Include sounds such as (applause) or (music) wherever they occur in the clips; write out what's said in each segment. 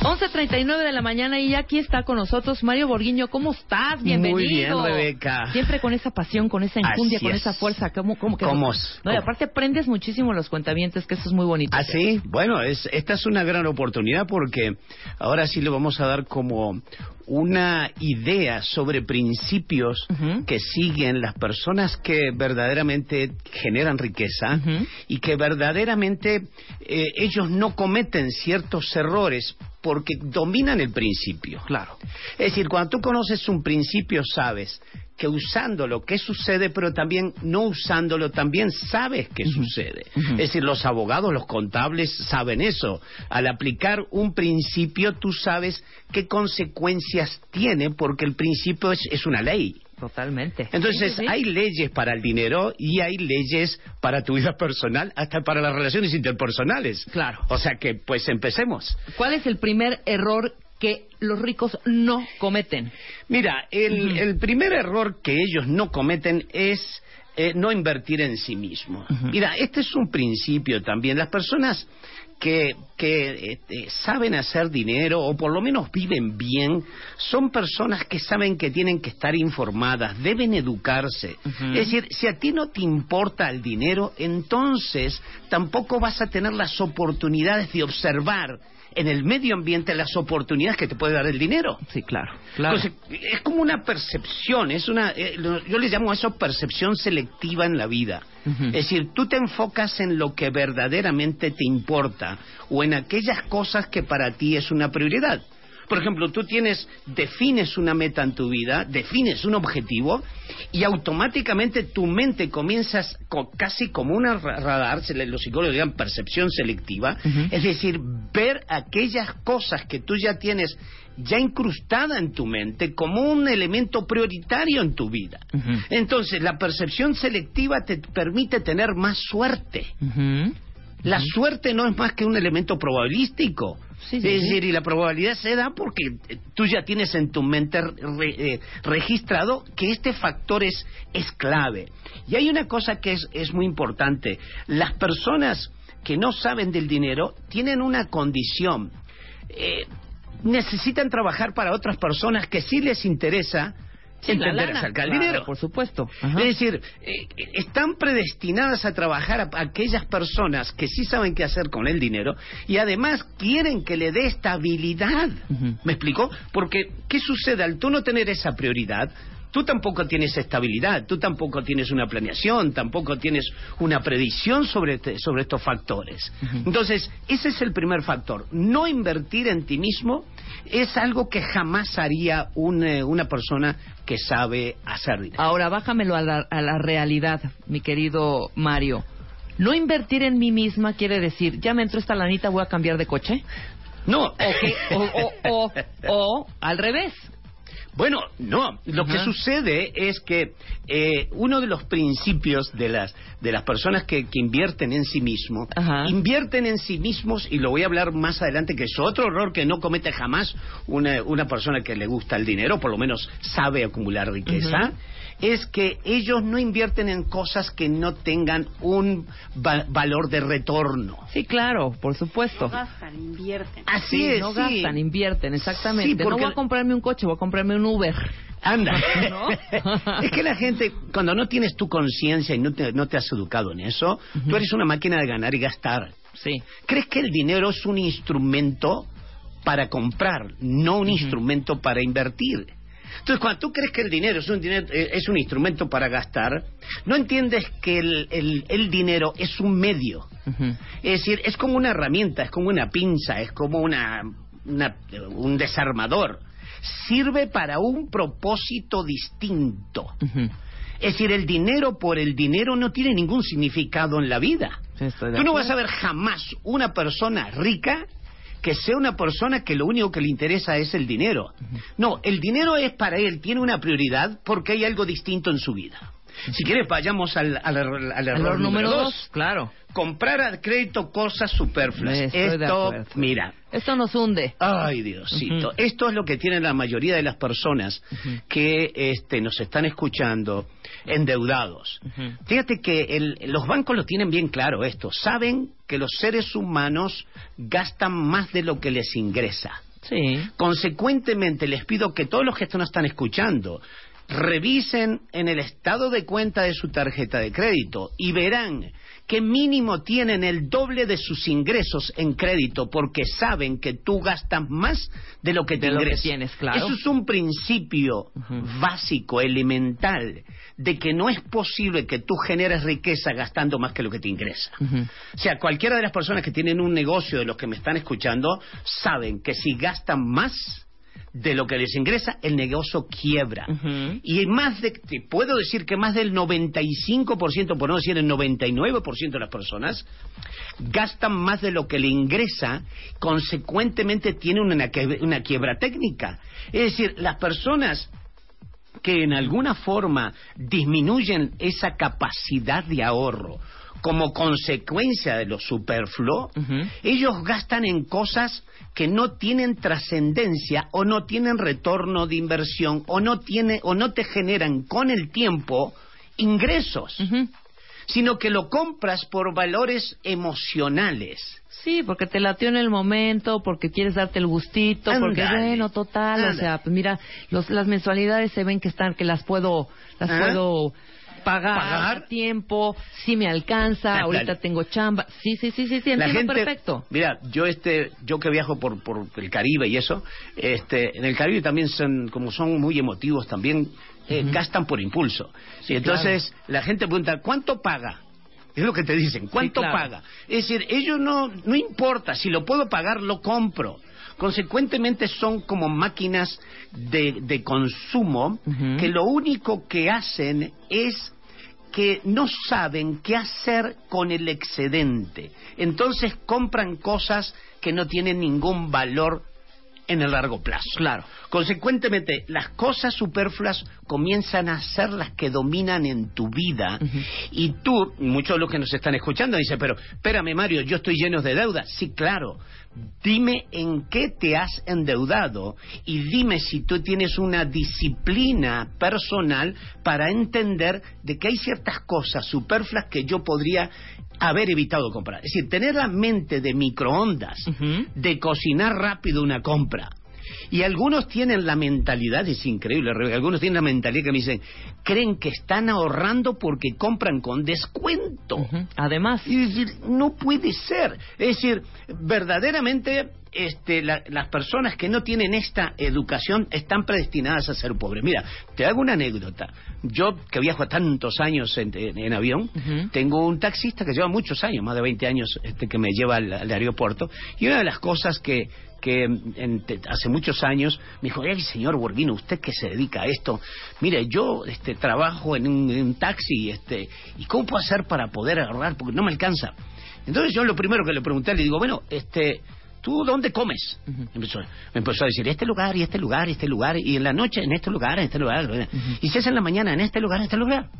11.39 de la mañana y aquí está con nosotros Mario Borguiño. ¿Cómo estás? Bienvenido. Muy bien, Rebeca. Siempre con esa pasión, con esa enjundia, Así con es. esa fuerza. ¿Cómo, cómo que ¿Cómo no? y aparte aprendes muchísimo los cuentavientes, que eso es muy bonito. ¿Ah, sí? Bueno, es, esta es una gran oportunidad porque ahora sí le vamos a dar como una idea sobre principios que siguen las personas que verdaderamente generan riqueza y que verdaderamente eh, ellos no cometen ciertos errores porque dominan el principio. Claro. Es decir, cuando tú conoces un principio sabes que usándolo, qué sucede, pero también no usándolo, también sabes qué sucede. Es decir, los abogados, los contables saben eso. Al aplicar un principio, tú sabes qué consecuencias tiene, porque el principio es, es una ley. Totalmente. Entonces, Sí, sí, sí. hay leyes para el dinero y hay leyes para tu vida personal, hasta para las relaciones interpersonales. Claro. O sea que, pues empecemos. ¿Cuál es el primer error que los ricos no cometen? Mira, el, el primer error que ellos no cometen es eh, no invertir en sí mismo. Mira, este es un principio también. Las personas que, que eh, saben hacer dinero o por lo menos viven bien son personas que saben que tienen que estar informadas, deben educarse. Es decir, si a ti no te importa el dinero, entonces tampoco vas a tener las oportunidades de observar en el medio ambiente las oportunidades que te puede dar el dinero. Sí, claro. Entonces, es como una percepción, es una, eh, yo le llamo a eso percepción selectiva en la vida. Es decir, tú te enfocas en lo que verdaderamente te importa o en aquellas cosas que para ti es una prioridad. Por ejemplo, tú tienes, defines una meta en tu vida, defines un objetivo y automáticamente tu mente comienza co- casi como ra- radar, se le- los psicólogos llaman percepción selectiva, es decir, ver aquellas cosas que tú ya tienes ya incrustada en tu mente como un elemento prioritario en tu vida. Entonces, la percepción selectiva te permite tener más suerte. Ujú. La suerte no es más que un elemento probabilístico. Sí, sí, es sí. decir, y la probabilidad se da porque eh, tú ya tienes en tu mente re- eh, registrado que este factor es, es clave. Y hay una cosa que es, es muy importante. Las personas que no saben del dinero tienen una condición. Eh, necesitan trabajar para otras personas que sí les interesa Sí, la lana, claro, dinero. Por supuesto. Ajá. Es decir, eh, están predestinadas a trabajar a aquellas personas que sí saben qué hacer con el dinero y además quieren que le dé estabilidad. ¿Me explico? Porque, ¿qué sucede al tú no tener esa prioridad? Tú tampoco tienes estabilidad, tú tampoco tienes una planeación, tampoco tienes una predicción sobre, este- sobre estos factores. Entonces, ese es el primer factor. No invertir en ti mismo es algo que jamás haría un, eh, una persona que sabe hacer dinero. Ahora, bájamelo a la, a la realidad, mi querido Mario. No invertir en mí misma quiere decir, ya me entró esta lanita, voy a cambiar de coche. No, O, que- o, o, o, o (laughs) al revés. Bueno, no. Lo que sucede es que eh, uno de los principios de las de las personas que, que invierten en sí mismos, invierten en sí mismos y lo voy a hablar más adelante que es otro error que no comete jamás una, una persona que le gusta el dinero, por lo menos sabe acumular riqueza es que ellos no invierten en cosas que no tengan un valor de retorno. Sí, claro, por supuesto. No gastan, invierten. Así es. No gastan, invierten, exactamente. No voy a comprarme un coche, voy a comprarme un Uber. Anda. (laughs) (laughs) es que la gente, cuando no tienes tu conciencia y no te, no te has educado en eso, tú eres una máquina de ganar y gastar. Sí. ¿Crees que el dinero es un instrumento para comprar, no un instrumento para invertir? Entonces, cuando tú crees que el dinero es un, dinero, eh, es un instrumento para gastar, no entiendes que el, el, dinero es un medio. Es decir, es como una herramienta, es como una pinza, es como una, un desarmador. Sirve para un propósito distinto. Es decir, el dinero por el dinero no tiene ningún significado en la vida. Tú no vas a ver jamás una persona rica que sea una persona que lo único que le interesa es el dinero. No, el dinero es para él, tiene una prioridad porque hay algo distinto en su vida. Si quieres, vayamos al, al, error número dos. Claro. Comprar a crédito cosas superfluas. Esto, mira. Esto nos hunde. Ay, Diosito. Esto es lo que tienen la mayoría de las personas que este, nos están escuchando endeudados. Fíjate que los bancos lo tienen bien claro esto. Saben que los seres humanos gastan más de lo que les ingresa. Sí. Consecuentemente, les pido que todos los que nos están escuchando revisen en el estado de cuenta de su tarjeta de crédito y verán que mínimo tienen el doble de sus ingresos en crédito porque saben que tú gastas más de lo que te ingresas. tienes, claro. Eso es un principio básico, elemental, de que no es posible que tú generes riqueza gastando más que lo que te ingresa. O sea, cualquiera de las personas que tienen un negocio de los que me están escuchando saben que si gastan más de lo que les ingresa, el negocio quiebra. Y más de, te puedo decir que más del 95%, por no decir el 99% de las personas, gastan más de lo que le ingresa, consecuentemente tienen una, una quiebra técnica. Es decir, las personas que en alguna forma disminuyen esa capacidad de ahorro como consecuencia de lo superfluo, ellos gastan en cosas que no tienen trascendencia o no tienen retorno de inversión o no tiene o no te generan con el tiempo ingresos, sino que lo compras por valores emocionales. Sí, porque te latió en el momento, porque quieres darte el gustito, porque bueno, total, o sea, pues mira, las mensualidades se ven que están, que las puedo, las puedo pagar, tiempo, si me alcanza, ahorita tengo chamba. Sí, sí, sí, sí, sí entiendo perfecto. Mira, yo este yo que viajo por por el Caribe y eso, este en el Caribe también son como son muy emotivos también eh, gastan por impulso. y entonces la gente pregunta, ¿cuánto paga? Es lo que te dicen, ¿cuánto paga? Es decir, ellos no no importa, si lo puedo pagar lo compro. Consecuentemente son como máquinas de, de consumo que lo único que hacen es que no saben qué hacer con el excedente. Entonces compran cosas que no tienen ningún valor en el largo plazo. Claro. Consecuentemente, las cosas superfluas comienzan a ser las que dominan en tu vida y tú, muchos de los que nos están escuchando dicen, pero espérame Mario, yo estoy lleno de deudas. Sí, claro. Dime en qué te has endeudado y dime si tú tienes una disciplina personal para entender de que hay ciertas cosas superfluas que yo podría haber evitado comprar. Es decir, tener la mente de microondas, de cocinar rápido una compra. Y algunos tienen la mentalidad, es increíble, algunos tienen la mentalidad que me dicen, creen que están ahorrando porque compran con descuento. Además. Y decir, no puede ser. Es decir, verdaderamente este, las personas que no tienen esta educación están predestinadas a ser pobres. Mira, te hago una anécdota. Yo, que viajo tantos años en, avión, tengo un taxista que lleva muchos años, más de 20 años, este, que me lleva al, aeropuerto. Y una de las cosas que, que hace muchos años me dijo, hey, señor Borghino, usted que se dedica a esto, mire, yo este, trabajo en un, taxi, este, ¿y cómo puedo hacer para poder ahorrar? Porque no me alcanza. Entonces yo lo primero que le pregunté, le digo, bueno, este, ¿tú dónde comes? empezó, me empezó a decir, este lugar, y este lugar, y este lugar, y en la noche en este lugar, en este lugar. Y si es en la mañana, en este lugar, en este lugar.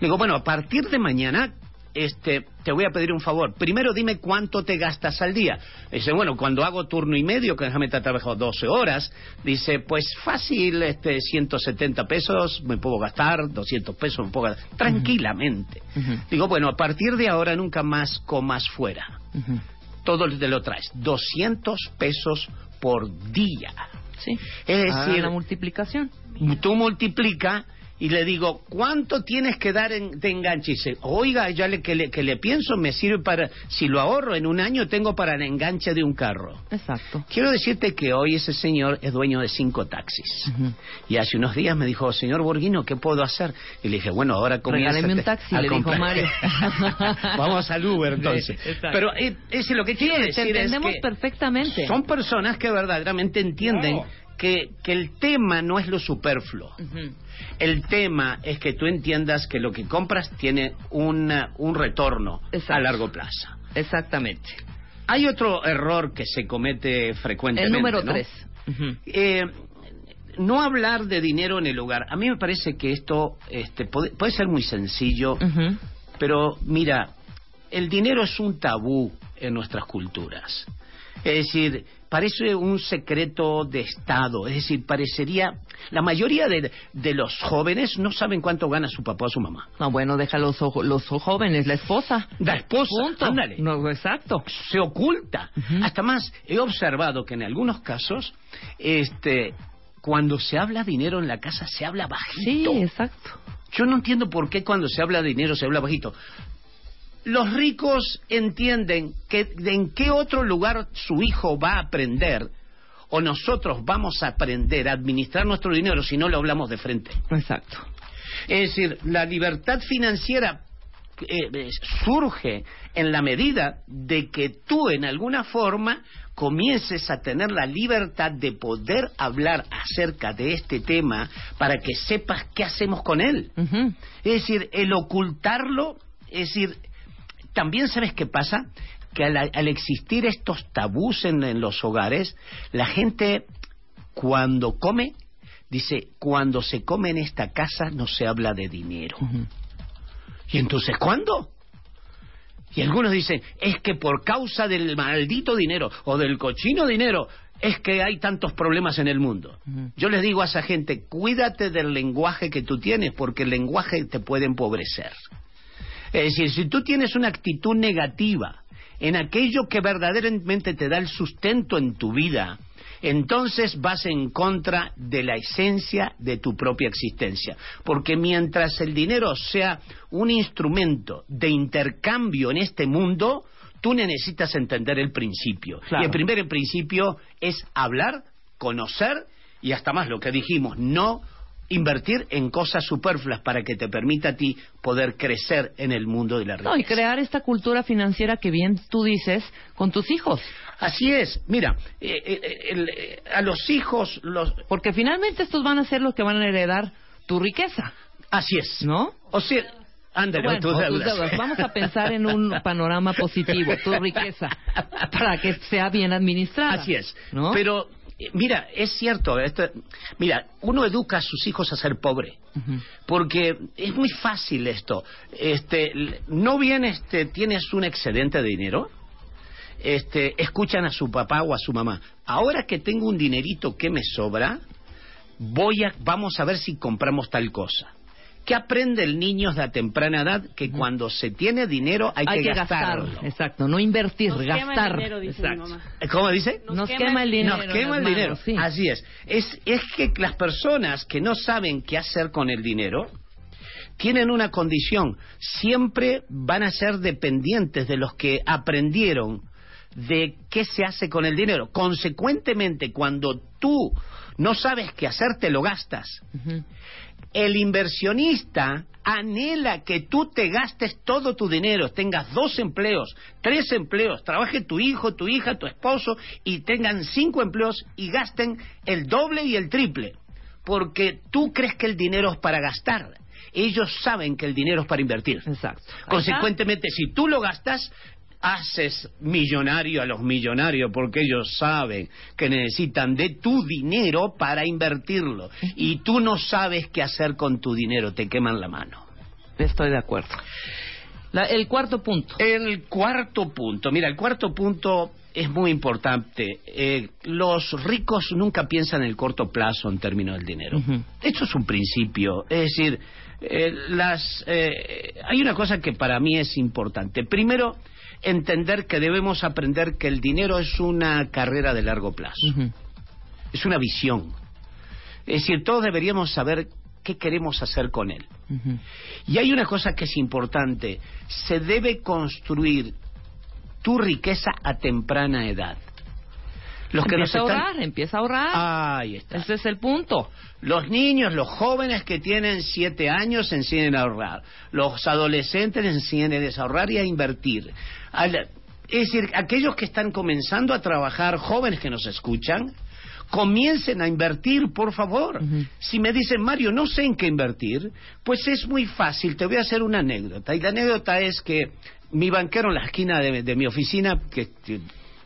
Digo, bueno, a partir de mañana este, te voy a pedir un favor. Primero dime cuánto te gastas al día. Dice, bueno, cuando hago turno y medio, que déjame trabajo 12 horas, dice, pues fácil, este, 170 pesos me puedo gastar, 200 pesos me puedo gastar, tranquilamente. Digo, bueno, a partir de ahora nunca más comas fuera. Todo te lo traes. 200 pesos por día. Sí. Es decir, la multiplicación. Tú multiplica y le digo, ¿cuánto tienes que dar de enganche? Y dice, oiga, ya le, que, le, que le pienso, me sirve para, si lo ahorro en un año, tengo para el enganche de un carro. Exacto. Quiero decirte que hoy ese señor es dueño de cinco taxis. Y hace unos días me dijo, señor Borghino, ¿qué puedo hacer? Y le dije, bueno, ahora comienza un taxi, le dijo Mario. (laughs) Vamos al Uber, entonces. Pero es, es, lo que quiero decir entendemos perfectamente. Son personas que verdaderamente entienden que, que el tema no es lo superfluo. El tema es que tú entiendas que lo que compras tiene un retorno a largo plazo. Exactamente. Hay otro error que se comete frecuentemente. El número tres. Eh, no hablar de dinero en el hogar. A mí me parece que esto este, puede, ser muy sencillo, pero mira, el dinero es un tabú en nuestras culturas. Es decir, parece un secreto de Estado. Es decir, parecería. La mayoría de, los jóvenes no saben cuánto gana su papá o su mamá. No, bueno, deja los, los jóvenes, la esposa. La esposa. Ándale. No, exacto. Se oculta. Hasta más, he observado que en algunos casos, este, cuando se habla dinero en la casa, se habla bajito. Sí, exacto. Yo no entiendo por qué cuando se habla de dinero se habla bajito los ricos entienden que en qué otro lugar su hijo va a aprender o nosotros vamos a aprender a administrar nuestro dinero si no lo hablamos de frente. Exacto. Es decir, la libertad financiera eh, surge en la medida de que tú en alguna forma comiences a tener la libertad de poder hablar acerca de este tema para que sepas qué hacemos con él. Es decir, el ocultarlo, es decir, también sabes qué pasa, que al, existir estos tabús en, los hogares, la gente cuando come, dice, cuando se come en esta casa no se habla de dinero. ¿Y entonces cuándo? Y algunos dicen, es que por causa del maldito dinero o del cochino dinero es que hay tantos problemas en el mundo. Yo les digo a esa gente, cuídate del lenguaje que tú tienes porque el lenguaje te puede empobrecer. Es decir, si tú tienes una actitud negativa en aquello que verdaderamente te da el sustento en tu vida, entonces vas en contra de la esencia de tu propia existencia. Porque mientras el dinero sea un instrumento de intercambio en este mundo, tú necesitas entender el principio. Y el primer principio es hablar, conocer y hasta más lo que dijimos, no invertir en cosas superfluas para que te permita a ti poder crecer en el mundo de la riqueza. No, y crear esta cultura financiera que bien tú dices con tus hijos. Así es. Mira, eh, eh, eh, a los hijos los porque finalmente estos van a ser los que van a heredar tu riqueza. Así es. ¿No? O sea, Ándale, Vamos a pensar en un (laughs) panorama positivo, tu riqueza, para que sea bien administrada. Así es. ¿no? Pero mira, es cierto, mira, uno educa a sus hijos a ser pobre, porque es muy fácil esto. Este, no bien este, tienes un excedente de dinero, este, escuchan a su papá o a su mamá. Ahora que tengo un dinerito que me sobra, voy a, vamos a ver si compramos tal cosa. ¿Qué aprende el niño de temprana edad? Que cuando se tiene dinero hay, que, gastarlo. Exacto, no invertir, Nos gastar. Quema el dinero, dice Mi mamá. ¿Cómo dice? Nos, quema, el dinero. Nos quema el dinero. Así es. es. Es que las personas que no saben qué hacer con el dinero tienen una condición. Siempre van a ser dependientes de los que aprendieron de qué se hace con el dinero. Consecuentemente, cuando tú no sabes qué hacer, te lo gastas. El inversionista anhela que tú te gastes todo tu dinero, tengas dos empleos, tres empleos, trabaje tu hijo, tu hija, tu esposo y tengan cinco empleos y gasten el doble y el triple, porque tú crees que el dinero es para gastar. Ellos saben que el dinero es para invertir. Exacto. Consecuentemente, si tú lo gastas, haces millonario a los millonarios porque ellos saben que necesitan de tu dinero para invertirlo y tú no sabes qué hacer con tu dinero, te queman la mano. Estoy de acuerdo. el cuarto punto. El cuarto punto. Mira, el cuarto punto es muy importante. Eh, los ricos nunca piensan en el corto plazo en términos del dinero. Esto es un principio. Es decir, eh, las, eh, hay una cosa que para mí es importante. Primero, entender que debemos aprender que el dinero es una carrera de largo plazo. Es una visión. Es decir, todos deberíamos saber qué queremos hacer con él. Y hay una cosa que es importante. Se debe construir tu riqueza a temprana edad. Los que empieza a ahorrar, empieza a ahorrar. Ahí está. Ese es el punto. Los niños, los jóvenes que tienen siete años enseñan a ahorrar. Los adolescentes enseñan a ahorrar y a invertir. Es decir, aquellos que están comenzando a trabajar, jóvenes que nos escuchan, comiencen a invertir, por favor. Si me dicen, Mario, no sé en qué invertir, pues es muy fácil. Te voy a hacer una anécdota. Y la anécdota es que mi banquero en la esquina de, mi oficina, que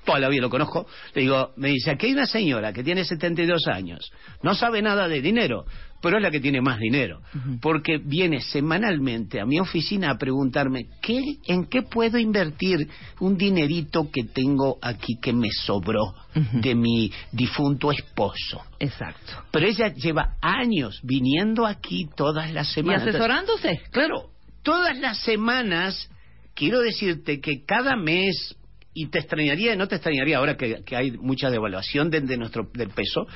toda la vida lo conozco, le digo, me dice, aquí hay una señora que tiene 72 años, no sabe nada de dinero, pero es la que tiene más dinero, porque viene semanalmente a mi oficina a preguntarme, ¿qué, ¿en qué puedo invertir un dinerito que tengo aquí que me sobró de mi difunto esposo? Exacto. Pero ella lleva años viniendo aquí todas las semanas. Y asesorándose. Claro, todas las semanas quiero decirte que cada mes y te extrañaría, no te extrañaría ahora que, hay mucha devaluación de, nuestro del peso,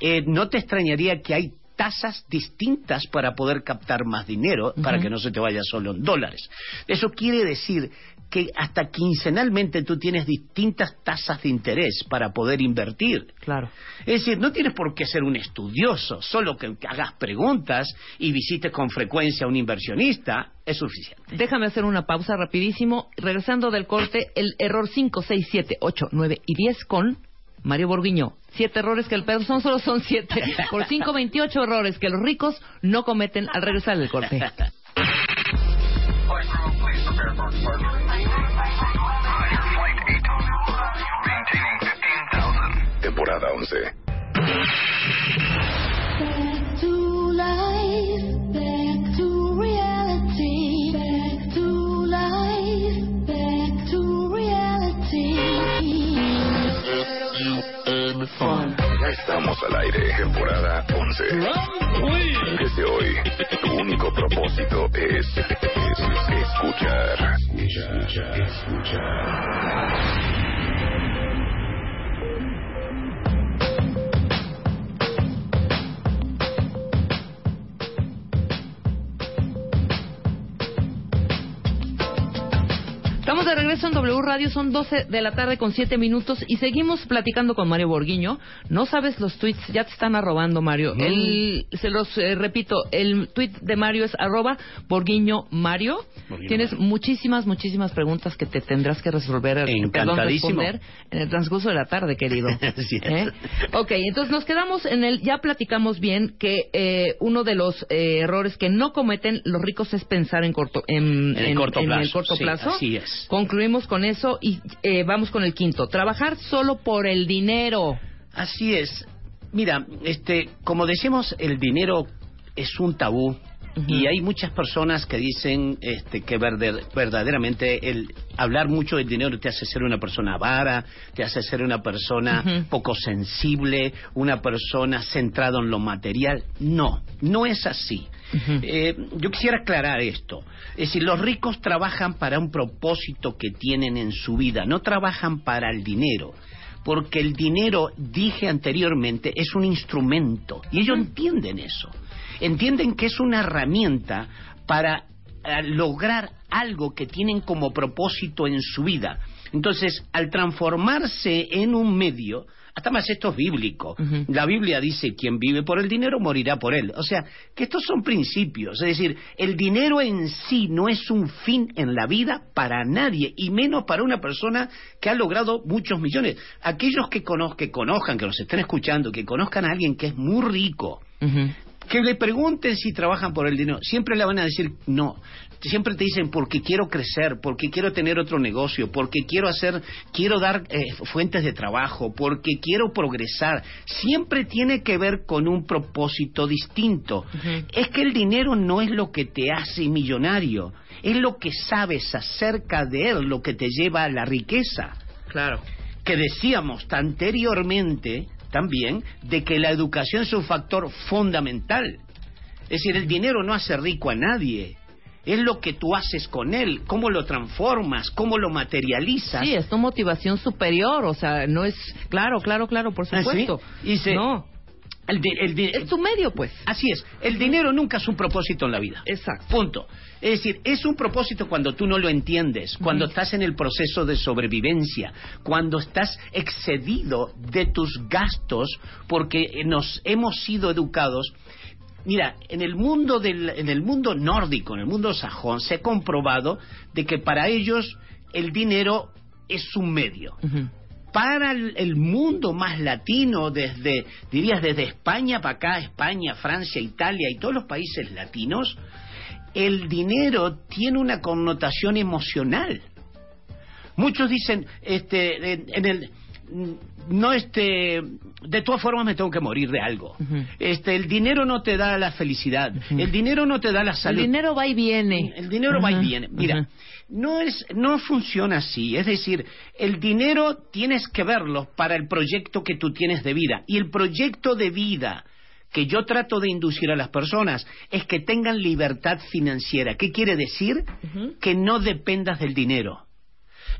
eh, no te extrañaría que hay tasas distintas para poder captar más dinero, para que no se te vaya solo en dólares. Eso quiere decir que hasta quincenalmente tú tienes distintas tasas de interés para poder invertir. Claro. Es decir, no tienes por qué ser un estudioso, solo que hagas preguntas y visites con frecuencia a un inversionista es suficiente. Déjame hacer una pausa rapidísimo. Regresando del corte, el error 5, 6, 7, 8, 9 y 10 con Mario Borguiño. Siete errores que el son solo son siete. Por cinco, veintiocho errores que los ricos no cometen al regresar del corte. (laughs) Temporada 11. Estamos al aire, temporada 11. Desde hoy, tu único propósito es, escuchar. Escuchar, escuchar. Estamos de regreso en W Radio, son 12 de la tarde con 7 minutos y seguimos platicando con Mario Borguiño. No sabes los tweets, ya te están arrobando, Mario. se los eh, repito, el tweet de Mario es arroba Borguiño Mario. Tienes muchísimas, muchísimas preguntas que te tendrás que resolver, eh, perdón, responder en el transcurso de la tarde, querido. (laughs) ¿Eh? Ok, entonces nos quedamos en el, ya platicamos bien que uno de los errores que no cometen los ricos es pensar en corto, en, el corto plazo. el corto plazo. así es. Concluimos con eso y eh, vamos con el quinto. Trabajar solo por el dinero. Así es. Mira, este, como decimos, el dinero es un tabú y hay muchas personas que dicen este, que verdaderamente el hablar mucho del dinero te hace ser una persona avara, te hace ser una persona poco sensible, una persona centrada en lo material. No, no es así. Eh, yo quisiera aclarar esto. Es decir, los ricos trabajan para un propósito que tienen en su vida, no trabajan para el dinero porque el dinero, dije anteriormente, es un instrumento y ellos entienden eso entienden que es una herramienta para eh, lograr algo que tienen como propósito en su vida. Entonces, al transformarse en un medio, hasta más esto es bíblico. La Biblia dice, quien vive por el dinero morirá por él. O sea, que estos son principios. Es decir, el dinero en sí no es un fin en la vida para nadie, y menos para una persona que ha logrado muchos millones. Aquellos que, que conozcan, que nos estén escuchando, que conozcan a alguien que es muy rico, que le pregunten si trabajan por el dinero. Siempre le van a decir no. Siempre te dicen porque quiero crecer, porque quiero tener otro negocio, porque quiero hacer, quiero dar eh, fuentes de trabajo, porque quiero progresar. Siempre tiene que ver con un propósito distinto. Es que el dinero no es lo que te hace millonario, es lo que sabes acerca de él, lo que te lleva a la riqueza. Claro. Que decíamos anteriormente también de que la educación es un factor fundamental. Es decir, el dinero no hace rico a nadie. Es lo que tú haces con él, cómo lo transformas, cómo lo materializas. Sí, es tu motivación superior, o sea, no es... Claro, claro, claro, por ¿Ah, supuesto. no. es tu medio, pues. Así es. El dinero nunca es un propósito en la vida. Exacto. Punto. Es decir, es un propósito cuando tú no lo entiendes, cuando estás en el proceso de sobrevivencia, cuando estás excedido de tus gastos porque nos hemos sido educados Mira, en el mundo del, en el mundo nórdico, en el mundo sajón, se ha comprobado de que para ellos el dinero es un medio. Para el, mundo más latino, desde, dirías, desde España para acá, España, Francia, Italia y todos los países latinos, el dinero tiene una connotación emocional. Muchos dicen, este, en, el no este de todas formas me tengo que morir de algo. Este el dinero no te da la felicidad el dinero no te da la salud. El dinero va y viene. El dinero va y viene. Mira no es no funciona así. Es decir el dinero tienes que verlo para el proyecto que tú tienes de vida. Y el proyecto de vida que yo trato de inducir a las personas es que tengan libertad financiera. ¿Qué quiere decir? Que no dependas del dinero.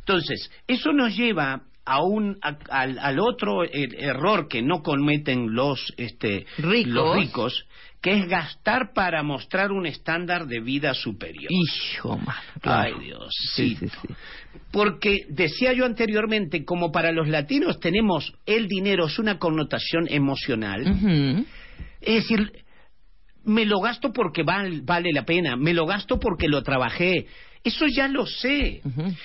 Entonces, eso nos lleva a un, al, otro er, error que no cometen los, este, ricos. los ricos, que es gastar para mostrar un estándar de vida superior. Hijo, Ay, Dios. Sí, sí, sí. Porque decía yo anteriormente, como para los latinos tenemos el dinero es una connotación emocional, es decir, me lo gasto porque vale la pena, me lo gasto porque lo trabajé. Eso ya lo sé.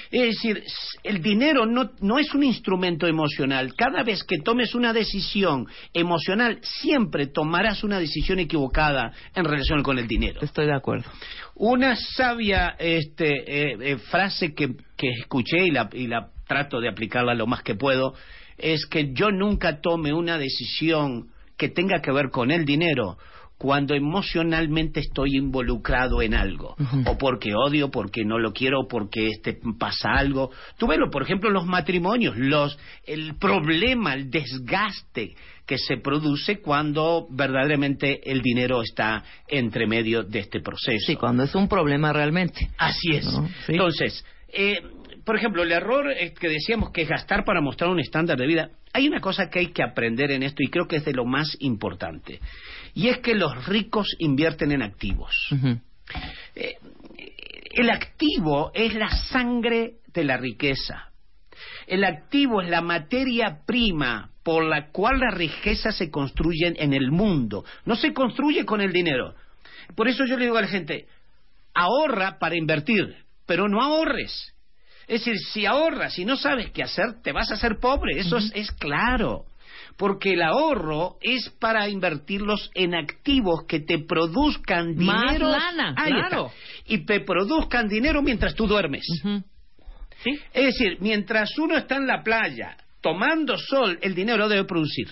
Es decir, el dinero no, no es un instrumento emocional. Cada vez que tomes una decisión emocional, siempre tomarás una decisión equivocada en relación con el dinero. Estoy de acuerdo. Una sabia este, eh, eh, frase que, que escuché y la, y la trato de aplicarla lo más que puedo es que yo nunca tome una decisión que tenga que ver con el dinero cuando emocionalmente estoy involucrado en algo, o porque odio, porque no lo quiero, porque este pasa algo. Tú velo, por ejemplo, los matrimonios, los el problema, el desgaste que se produce cuando verdaderamente el dinero está entre medio de este proceso. Sí, cuando es un problema realmente. Así es. Entonces, eh, por ejemplo, el error que decíamos que es gastar para mostrar un estándar de vida. Hay una cosa que hay que aprender en esto y creo que es de lo más importante y es que los ricos invierten en activos. Eh, el activo es la sangre de la riqueza. El activo es la materia prima por la cual la riqueza se construye en el mundo. No se construye con el dinero. Por eso yo le digo a la gente, ahorra para invertir, pero no ahorres. Es decir, si ahorras y no sabes qué hacer, te vas a hacer pobre. Eso es claro porque el ahorro es para invertirlos en activos que te produzcan dinero. Más lana, claro. Y te produzcan dinero mientras tú duermes. ¿Sí? Es decir, mientras uno está en la playa tomando sol, el dinero debe producir.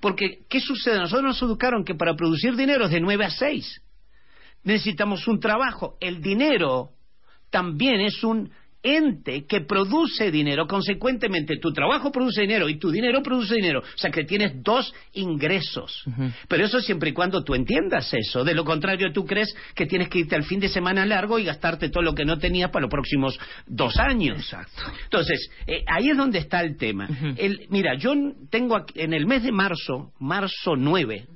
Porque, ¿qué sucede? Nosotros nos educaron que para producir dinero es de 9 a 6. Necesitamos un trabajo. El dinero también es un ente que produce dinero, consecuentemente tu trabajo produce dinero y tu dinero produce dinero, o sea que tienes dos ingresos. Pero eso siempre y cuando tú entiendas eso, de lo contrario tú crees que tienes que irte al fin de semana largo y gastarte todo lo que no tenías para los próximos dos años. Exacto. Entonces, eh, ahí es donde está el tema. el, mira, yo tengo en el mes de marzo, marzo 9,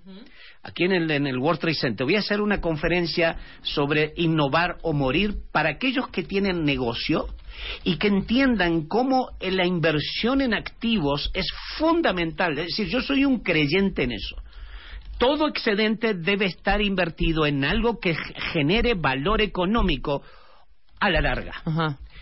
aquí en el, en el World Trade Center. Voy a hacer una conferencia sobre innovar o morir para aquellos que tienen negocio y que entiendan cómo la inversión en activos es fundamental. Es decir, yo soy un creyente en eso. Todo excedente debe estar invertido en algo que genere valor económico a la larga.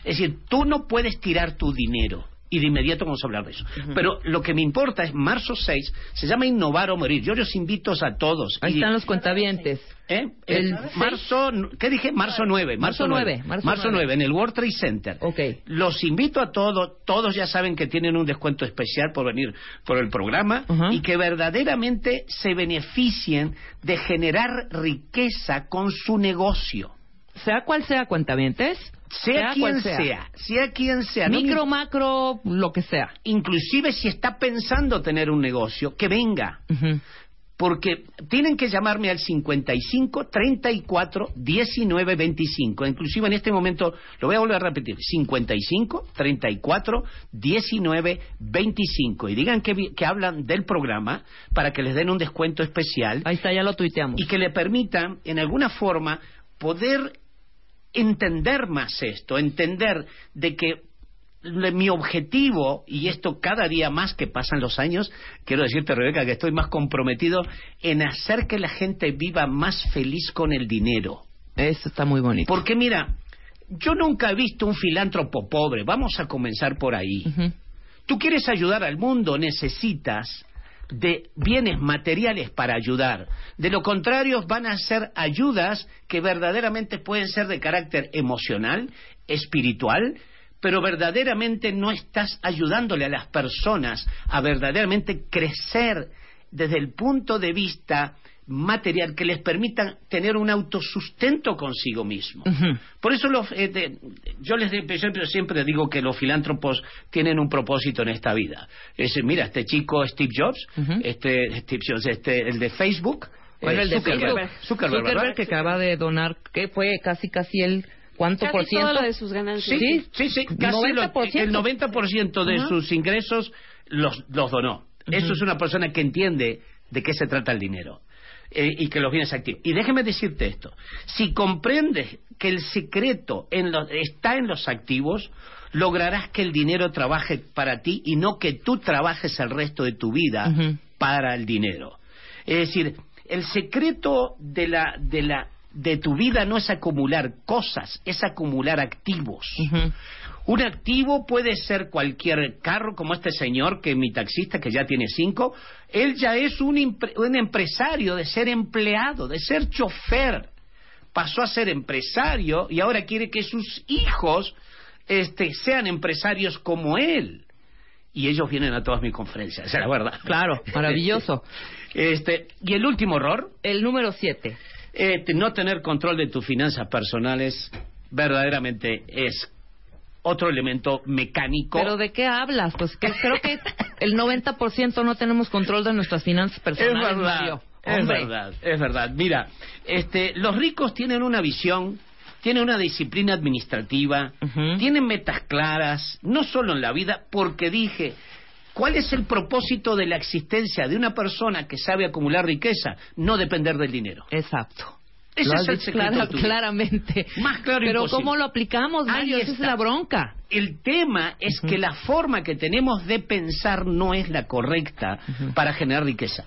Es decir, tú no puedes tirar tu dinero. Y de inmediato vamos a hablar de eso. Pero lo que me importa es marzo 6, se llama Innovar o Morir. Yo los invito a todos. Ahí están los cuentavientes. ¿Eh? El, marzo, ¿qué dije? Marzo 9. Marzo, 9. Marzo, 9. en el World Trade Center. Okay. Los invito a todos, todos ya saben que tienen un descuento especial por venir por el programa y que verdaderamente se beneficien de generar riqueza con su negocio. Sea cual sea cuentavientes, sea, quien sea. sea. quien sea. Micro, macro, lo que sea. Inclusive si está pensando tener un negocio, que venga. Porque tienen que llamarme al 55 34 19 25. Inclusive en este momento, lo voy a volver a repetir, 55 34 19 25. Y digan que, que hablan del programa para que les den un descuento especial. Ahí está, ya lo tuiteamos. Y que le permitan, en alguna forma, poder entender más esto, entender de que mi objetivo, y esto cada día más que pasan los años, quiero decirte, Rebeca, que estoy más comprometido en hacer que la gente viva más feliz con el dinero. Eso está muy bonito. Porque mira, yo nunca he visto un filántropo pobre, vamos a comenzar por ahí. Tú quieres ayudar al mundo, necesitas de bienes materiales para ayudar. De lo contrario, van a ser ayudas que verdaderamente pueden ser de carácter emocional, espiritual, pero verdaderamente no estás ayudándole a las personas a verdaderamente crecer desde el punto de vista material que les permita tener un autosustento consigo mismo. Por eso eh, yo les siempre, siempre digo que los filántropos tienen un propósito en esta vida. Es, mira, este chico Steve Jobs, este Steve Jobs, este el de Facebook, bueno, el de Zuckerberg, Zuckerberg, que acaba de donar, que fue casi casi el ¿Cuánto por ciento? de sus ganancias. Sí, sí, sí, casi 90%. el 90% de sus ingresos los, los donó. Eso es una persona que entiende de qué se trata el dinero. Eh, y que los bienes activos. Y déjeme decirte esto, si comprendes que el secreto está en los activos, lograrás que el dinero trabaje para ti y no que tú trabajes el resto de tu vida para el dinero. Es decir, el secreto de la, de la de tu vida no es acumular cosas, es acumular activos. Un activo puede ser cualquier carro, como este señor, que mi taxista, que ya tiene cinco. Él ya es un, empresario de ser empleado, de ser chofer. Pasó a ser empresario y ahora quiere que sus hijos este, sean empresarios como él. Y ellos vienen a todas mis conferencias, es (laughs) la verdad. Claro, maravilloso. (laughs) Este, y el último error. El número siete. Este, no tener control de tus finanzas personales verdaderamente es otro elemento mecánico. ¿Pero de qué hablas? Pues que creo que (laughs) el 90% no tenemos control de nuestras finanzas personales. Es verdad, es verdad, es verdad. Mira, este, los ricos tienen una visión, tienen una disciplina administrativa, tienen metas claras, no solo en la vida, porque dije, ¿cuál es el propósito de la existencia de una persona que sabe acumular riqueza? No depender del dinero. Exacto. Ese es el secreto claramente. Más claro Pero ¿cómo lo aplicamos, Mario? Esa es la bronca. El tema es que la forma que tenemos de pensar no es la correcta para generar riqueza.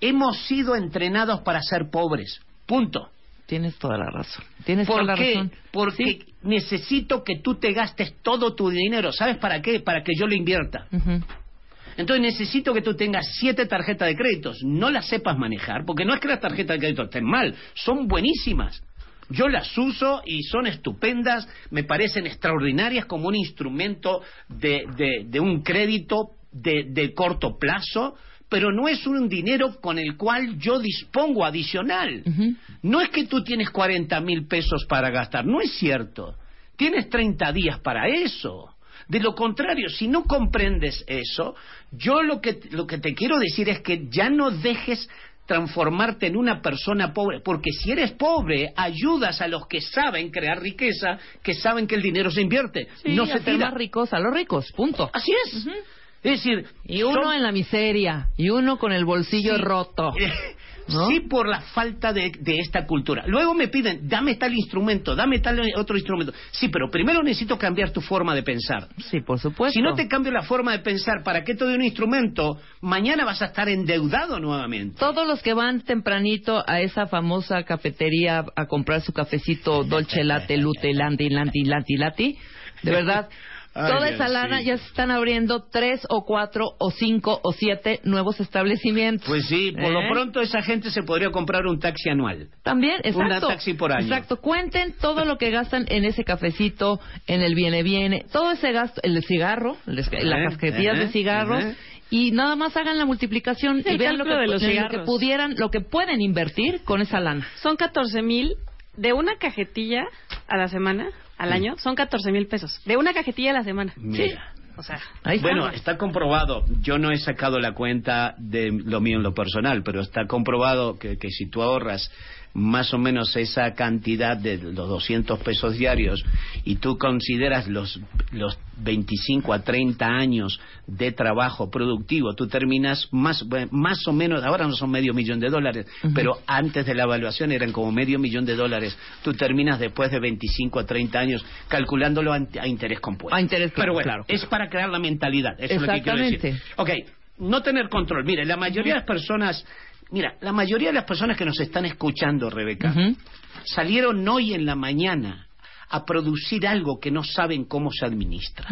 Hemos sido entrenados para ser pobres. Punto. Tienes toda la razón. Tienes ¿Por toda la razón. Porque necesito que tú te gastes todo tu dinero. ¿Sabes para qué? Para que yo lo invierta. Entonces necesito que tú tengas siete tarjetas de créditos, no las sepas manejar, porque no es que las tarjetas de crédito estén mal, son buenísimas. Yo las uso y son estupendas, me parecen extraordinarias como un instrumento de, de, un crédito de, de corto plazo, pero no es un dinero con el cual yo dispongo adicional. No es que tú tienes 40 mil pesos para gastar, no es cierto. Tienes 30 días para eso. De lo contrario, si no comprendes eso, yo lo que, lo que te quiero decir es que ya no dejes transformarte en una persona pobre, porque si eres pobre, ayudas a los que saben crear riqueza, que saben que el dinero se invierte, no se tira. más ricos a los ricos, punto. Así es. Es decir, y uno en la miseria, y uno con el bolsillo roto. (laughs) Sí, por la falta de, esta cultura. Luego me piden, dame tal instrumento, dame tal otro instrumento. Sí, pero primero necesito cambiar tu forma de pensar. Sí, por supuesto. Si no te cambio la forma de pensar, ¿para qué te doy un instrumento? Mañana vas a estar endeudado nuevamente. Todos los que van tempranito a esa famosa cafetería a comprar su cafecito (laughs) Dolce Latte, Lute, Landi, Landi, Landi, Lati, de verdad (laughs) Toda esa lana ya se están abriendo tres o cuatro o cinco o siete nuevos establecimientos. Pues sí, por lo ¿Eh? pronto esa gente se podría comprar un taxi anual. También, exacto. Un taxi por año. Exacto. Cuenten todo lo que gastan en ese cafecito, en el viene viene, todo ese gasto, el cigarro, las casquetillas de cigarros. Y nada más hagan la multiplicación y vean lo que, cálculo de los lo que pudieran, lo que pueden invertir con esa lana. Son 14 mil de una cajetilla a la semana, al año, son 14 mil pesos. De una cajetilla a la semana. Mira. O sea. Bueno, está comprobado. Yo no he sacado la cuenta de lo mío en lo personal, pero está comprobado que, que si tú ahorras más o menos esa cantidad de los 200 pesos diarios y tú consideras los, los 25 a 30 años de trabajo productivo, tú terminas más, más o menos, ahora no son medio millón de dólares, pero antes de la evaluación eran como medio millón de dólares. Tú terminas después de 25 a 30 años calculándolo a, a interés compuesto. A interés Pero bueno, claro. es para crear la mentalidad. Eso es lo que quiero decir. Exactamente. Ok, no tener control. Mire, la mayoría de las personas, mira, la mayoría de las personas que nos están escuchando, Rebeca, salieron hoy en la mañana a producir algo que no saben cómo se administra.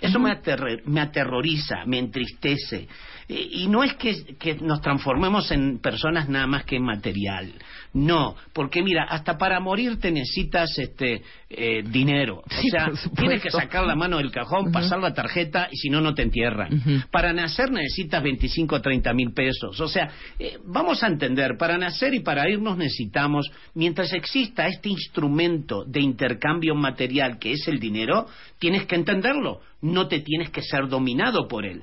Eso me, aterre- me aterroriza, me entristece. Y no es que, que nos transformemos en personas nada más que en material. No, porque mira, hasta para morir te necesitas este eh, dinero. O sea, tienes que sacar la mano del cajón, pasar la tarjeta y si no, no te entierran. Para nacer necesitas 25 o 30 mil pesos. O sea, eh, vamos a entender, para nacer y para irnos necesitamos, mientras exista este instrumento de intercambio material que es el dinero, tienes que entenderlo, no te tienes que ser dominado por él.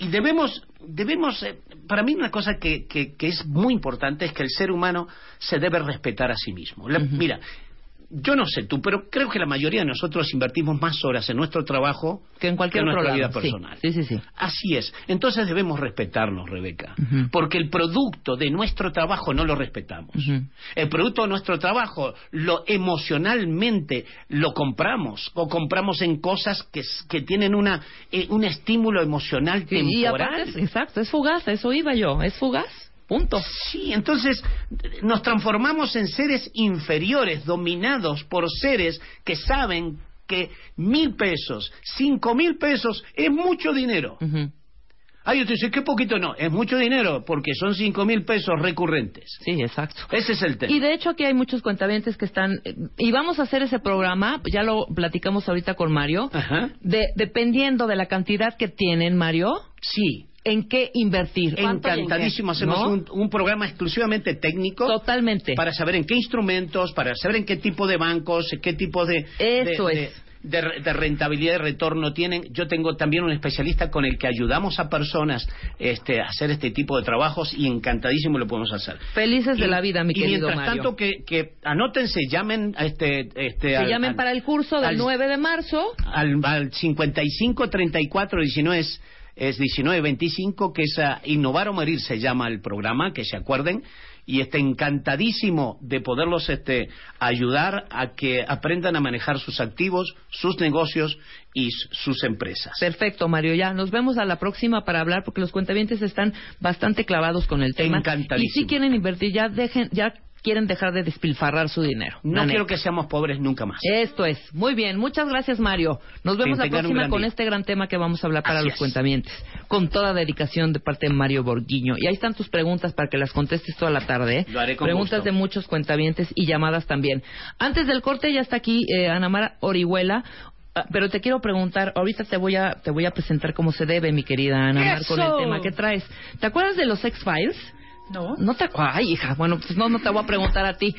Y debemos, debemos eh, para mí una cosa que, que- que es muy importante es que el ser humano se debe respetar a sí mismo. La- Mira, yo no sé tú, pero creo que la mayoría de nosotros invertimos más horas en nuestro trabajo Que en cualquier en otro nuestra vida personal. Sí, sí, sí. Así es. Entonces debemos respetarnos, Rebeca. Porque el producto de nuestro trabajo no lo respetamos. El producto de nuestro trabajo lo emocionalmente lo compramos o compramos en cosas que, que tienen una, eh, un estímulo emocional y temporal. aparte, es- exacto, es fugaz, a eso iba yo, es fugaz, punto. Sí, entonces nos transformamos en seres inferiores, dominados por seres que saben que mil pesos, cinco mil pesos es mucho dinero. Ujú. Ay, usted dice, qué poquito no, es mucho dinero porque son cinco mil pesos recurrentes. Sí, exacto. Ese es el tema. Y de hecho aquí hay muchos cuentavientes que están eh, y vamos a hacer ese programa, ya lo platicamos ahorita con Mario, Ajá. de dependiendo de la cantidad que tienen, Mario, Sí, en qué invertir. ¿Cuánto y en qué? encantadísimo. Hacemos ¿No? un, un programa exclusivamente técnico. Totalmente. Para saber en qué instrumentos, para saber en qué tipo de bancos, qué tipo de... Eso de- es. de- de- de rentabilidad y retorno tienen. Yo tengo también un especialista con el que ayudamos a personas este, a hacer este tipo de trabajos y encantadísimo lo podemos hacer. Felices de Y- la vida, mi y querido mientras Mario. tanto que, que anótense, llamen a este, este Se al- llamen al- para el curso del al- 9 de marzo. al, al 55 34 19 es, es 19 25 que es a Innovar o Morir se llama el programa que se acuerden y está encantadísimo de poderlos este ayudar a que aprendan a manejar sus activos, sus negocios y sus empresas. Perfecto, Mario. Ya nos vemos a la próxima para hablar porque los cuentavientes están bastante clavados con el tema. Encantadísimo. Y si quieren invertir, ya dejen, ya quieren dejar de despilfarrar su dinero. No quiero que seamos pobres nunca más. Esto es. Muy bien. Muchas gracias, Mario. Nos vemos la próxima con día. este gran tema que vamos a hablar para Así los es. cuentamientos. Con toda dedicación de parte de Mario Borguiño. Y ahí están tus preguntas para que las contestes toda la tarde. ¿eh? Lo haré con preguntas gusto. de muchos cuentavientes y llamadas también. Antes del corte ya está aquí eh, Ana Mara Orihuela. Ah, Pero te quiero preguntar, ahorita te voy a te voy a presentar como se debe, mi querida Ana Mar, con el tema que traes. ¿Te acuerdas de los X-Files? No. No te Ay, hija, bueno, pues no, no te voy a preguntar a ti.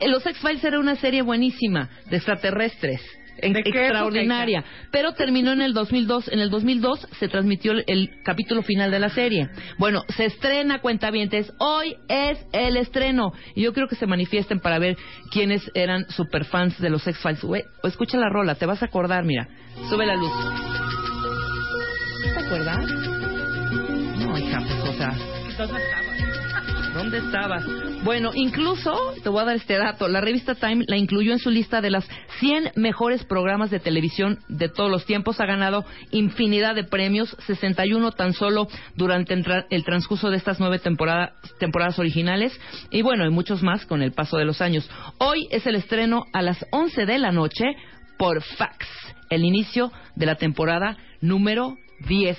Eh, Los X-Files era una serie buenísima de extraterrestres. en- ¿De qué extraordinaria, pero terminó en el 2002. En el 2002 se transmitió el, el capítulo final de la serie. Bueno, se estrena Cuentavientes. Hoy es el estreno. Y yo creo que se manifiesten para ver quiénes eran superfans de los X-Files. Escucha la rola, te vas a acordar, mira. Sube la luz. ¿Te acuerdas? No, hija, pues, o sea... ¿Dónde estabas? Bueno, incluso, te voy a dar este dato, la revista Time la incluyó en su lista de las 100 mejores programas de televisión de todos los tiempos. Ha ganado infinidad de premios, 61 tan solo durante el tra- el transcurso de estas nueve temporada- temporadas originales. Y bueno, hay muchos más con el paso de los años. Hoy es el estreno a las 11 de la noche por fax. El inicio de la temporada número 10.